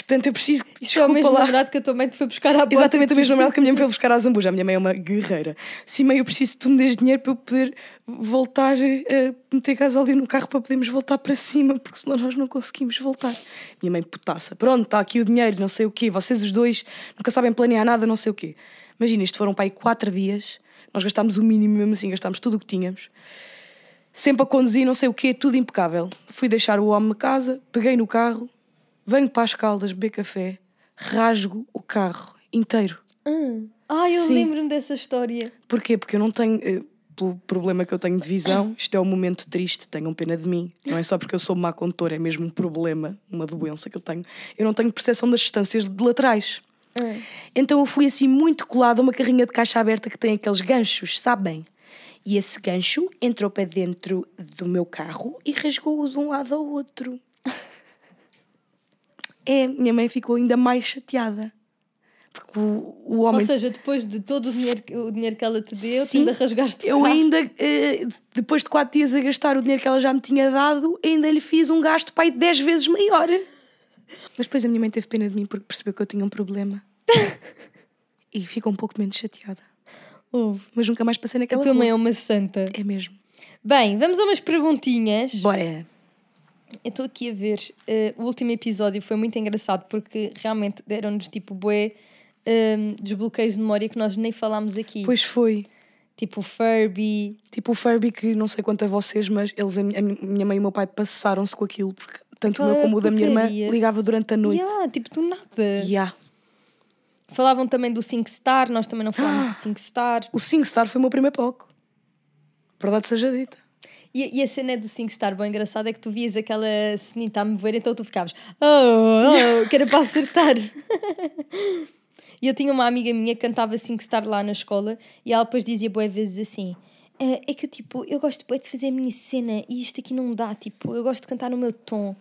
Portanto, eu preciso. Isto é o mesmo lá. namorado que a tua mãe te foi buscar à porta. Exatamente o mesmo namorado que a minha mãe foi buscar à Zambuja. A minha mãe é uma guerreira. Sim, mãe, eu preciso que tu me dês dinheiro para eu poder voltar a meter gasóleo no carro para podermos voltar para cima, porque senão nós não conseguimos voltar. Minha mãe putaça. Pronto, está aqui o dinheiro, não sei o quê. Vocês os dois nunca sabem planear nada, não sei o quê. Imagina, isto foram para aí quatro dias. Nós gastámos o mínimo mesmo assim, gastámos tudo o que tínhamos. Sempre a conduzir, não sei o quê, tudo impecável. Fui deixar o homem a casa, peguei no carro, venho para as caldas beber café, rasgo o carro inteiro. Hum. Ah, eu Sim. lembro-me dessa história. Porquê? Porque eu não tenho. eh, Pelo problema que eu tenho de visão, isto é um momento triste, tenham pena de mim. Não é só porque eu sou má condutora, é mesmo um problema, uma doença que eu tenho. Eu não tenho percepção das distâncias de laterais. Hum. Então eu fui assim muito colada a uma carrinha de caixa aberta que tem aqueles ganchos, sabem? E esse gancho entrou para dentro do meu carro e rasgou-o de um lado ao outro. É, minha mãe ficou ainda mais chateada. Porque o, o homem Ou seja, depois de todo o dinheiro, que- o dinheiro que ela te deu, tu Sim, ainda rasgaste o Eu ainda, eh, depois de quatro dias a gastar o dinheiro que ela já me tinha dado, ainda lhe fiz um gasto pai de 10 vezes maior. Mas depois a minha mãe teve pena de mim porque percebeu que eu tinha um problema. e ficou um pouco menos chateada. Houve. Mas nunca mais passei A naquela tua mãe é rua. uma santa. É mesmo. Bem, vamos a umas perguntinhas. Bora. Eu estou aqui a ver. eh, o último episódio foi muito engraçado porque realmente deram-nos tipo bué ehm, desbloqueios de memória que nós nem falámos aqui. Pois foi. Tipo Furby. Tipo o Furby que não sei quanto a vocês, mas eles, a mi- a minha mãe e o meu pai passaram-se com aquilo porque tanto o meu como o da minha irmã porcaria. ligava durante a noite. Yeah, tipo do nada. Yeah. Falavam também do SingStar, nós também não falámos do SingStar. O SingStar foi o meu primeiro palco. Verdade seja dita. E, e a cena do SingStar, bem engraçada, é que tu vias aquela cenita a mover, então tu ficavas, oh, oh, que era para acertar. e eu tinha uma amiga minha que cantava SingStar lá na escola e ela depois dizia boas vezes assim: "Ah, é que tipo, eu gosto bué de fazer a minha cena e isto aqui não dá, tipo, eu gosto de cantar no meu tom.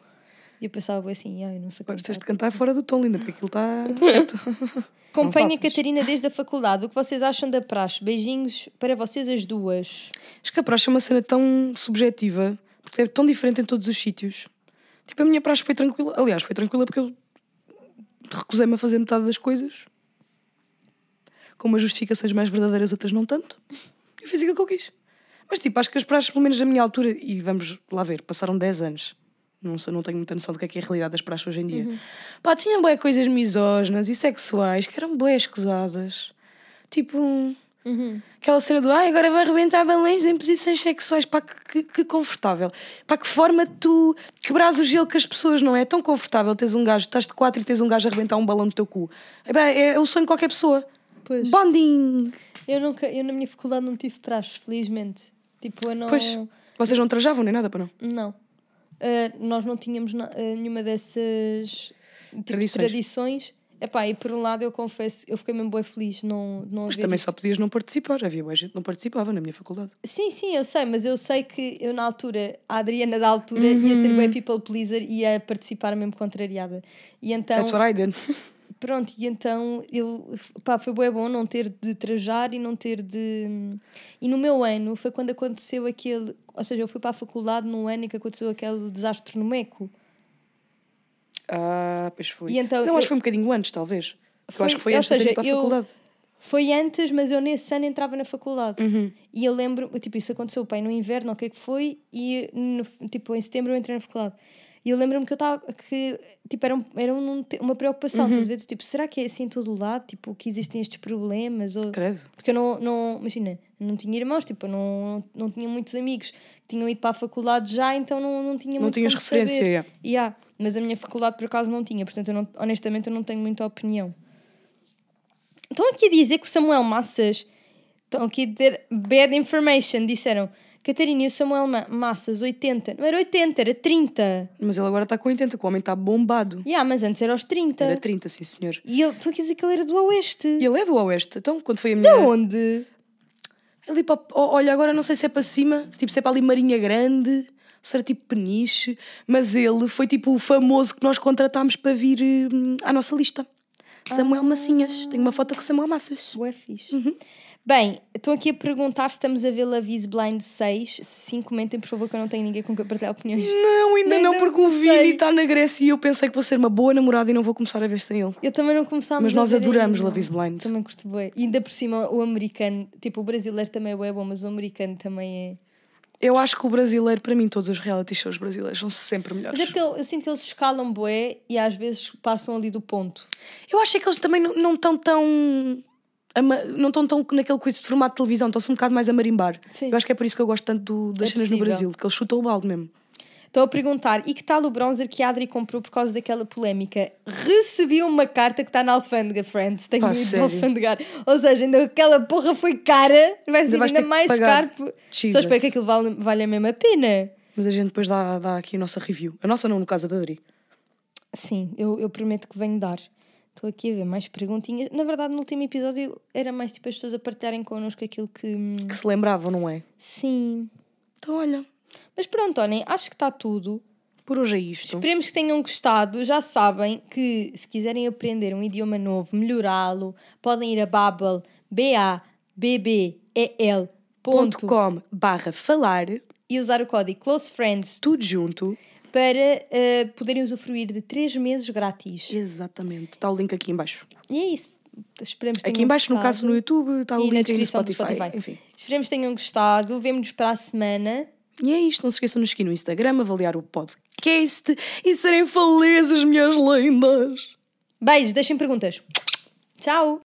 E eu pensava assim, ai, não sei cantar. tens de cantar fora do tom, linda, porque aquilo está certo. Acompanha a. Catarina desde a faculdade. O que vocês acham da praxe? Beijinhos para vocês as duas. Acho que a praxe é uma cena tão subjetiva, porque é tão diferente em todos os sítios. Tipo, a minha praxe foi tranquila. Aliás, foi tranquila porque eu recusei-me a fazer metade das coisas. Com umas justificações mais verdadeiras, outras não tanto. Eu fiz aquilo que eu quis. Mas tipo, acho que as praxes, pelo menos na minha altura, e vamos lá ver, passaram 10 anos. Não, sei, não tenho muita noção do que é, que é a realidade das praxes hoje em dia. Pá, tinham bué coisas misóginas e sexuais que eram bué escusadas. Tipo, aquela cena do ai, agora vai arrebentar balões em posições sexuais. Pá, que, que, que confortável. Pá, que forma tu quebrares o gelo com as pessoas, não é? É tão confortável teres um gajo, estás de quatro e tens um gajo a arrebentar um balão no teu cu. É, pá, é o sonho de qualquer pessoa. Pois. Bonding! Eu, nunca, eu na minha faculdade não tive praxe, felizmente. Tipo, eu não. Pois, vocês não trajavam nem nada para não. Não. Ah, nós não tínhamos na- ah, nenhuma dessas tipo, Tradições. tradições. Epá, e por um lado eu confesso, eu fiquei mesmo bem feliz não, não Mas também isso. só podias não participar. Havia boa gente que não participava na minha faculdade. Sim, sim, eu sei, mas eu sei que eu na altura, a Adriana da altura ia ser Uhum. bem people pleaser e ia participar mesmo contrariada. E então, That's what I did. Pronto, e então eu, pá, foi bem bom não ter de trajar e não ter de. E no meu ano foi quando aconteceu aquele. Ou seja, eu fui para a faculdade no ano em que aconteceu aquele desastre no Meco. Ah, pois foi. E então não, eu- acho que foi um bocadinho antes, talvez. eu Foi- acho que foi antes de eu seja, ido para a eu- faculdade. Foi antes, mas eu nesse ano entrava na faculdade. Uhum. E eu lembro, tipo, isso aconteceu pai no inverno, o que é que foi, e no- tipo, em setembro eu entrei na faculdade. E eu lembro-me que eu estava, que, tipo, era, um- era um- uma preocupação, Uhum. estás ver? Tipo, será que é assim em todo o lado, tipo, que existem estes problemas? Ou... Credo. Porque eu não, não imagina, não tinha irmãos, tipo, eu não, não tinha muitos amigos que tinham ido para a faculdade já, então não, não tinha Não muito tinhas como referência, saber. yeah. Yeah, mas a minha faculdade por acaso não tinha, portanto, eu não, honestamente, eu não tenho muita opinião. Estão aqui a dizer que o Samuel Massas. Estão aqui a dizer bad information. Disseram Catarina e o Samuel Ma- Massas, 80. Não era 80, era 30. Mas ele agora está com 80, que o homem está bombado. Yeah, mas antes era aos 30. Era 30, sim senhor. E ele, aqui a dizer que ele era do Oeste. E ele é do Oeste. Então, quando foi a De minha. onde? Ali para, olha, agora não sei se é para cima, tipo, se é para ali Marinha Grande, se era tipo Peniche, mas ele foi tipo o famoso que nós contratámos para vir hum, à nossa lista. Samuel Massinhas. Tenho uma foto com Samuel Massas. Ué, fixe. Bem, estão aqui a perguntar se estamos a ver Love is Blind 6. Se sim, comentem, por favor, que eu não tenho ninguém com quem partilhar opiniões. Não, ainda Nem não, porque o Vini está na Grécia e eu pensei que vou ser uma boa namorada e não vou começar a ver sem ele. Eu também não começámos Mas a nós ver adoramos. Love is Blind. Também curto bem. E ainda por cima, o americano, tipo, o brasileiro também é bom, mas o americano também é. Eu acho que o brasileiro, para mim, todos os reality shows brasileiros são sempre melhores. Mas é porque eu, eu sinto que eles escalam bué e às vezes passam ali do ponto. Eu acho é que eles também não- não estão tão. Não estão tão naquele coisa de formato de televisão, estão-se um bocado mais a marimbar. Sim. Eu acho que é por isso que eu gosto tanto do- das É cenas no. Brasil, que eles chutam o balde mesmo. Estou a perguntar, e que tal o bronzer que a Adri comprou por causa daquela polémica? Recebi uma carta que está na alfândega, friends. Tenho Pá, ido sério? alfandegar. Ou seja, ainda aquela porra foi cara, vai ser ainda mais caro. Só espero que aquilo vale, vale a mesma pena. Mas a gente depois dá, dá aqui a nossa review. A nossa não, no caso da Adri. Sim, eu, eu prometo que venho dar. Estou aqui a ver mais perguntinhas. Na verdade, no último episódio era mais tipo as pessoas a partilharem connosco aquilo que. hum, Que se lembravam, não é? Sim. Então, olha, Mas pronto, olhem, acho que está tudo. por hoje é isto. Esperemos que tenham gostado. Já sabem que se quiserem aprender um idioma novo, melhorá-lo, podem ir a Babbel, B-A-B-B-E-L ponto, .com barra falar, e usar o código Close Friends tudo junto. Para eh, poderem usufruir de 3 meses grátis. Exatamente. Está o link aqui em baixo. E é isso. Esperemos Aqui tenham em baixo, no caso no YouTube, está o e link na aí no descrição do Spotify. Spotify. Enfim. Esperemos que tenham gostado. Vemo-nos para a semana. E é isto. Não se esqueçam de nos seguir no Instagram, avaliar o podcast e serem felizes, minhas lindas. Beijos, deixem perguntas. Tchau!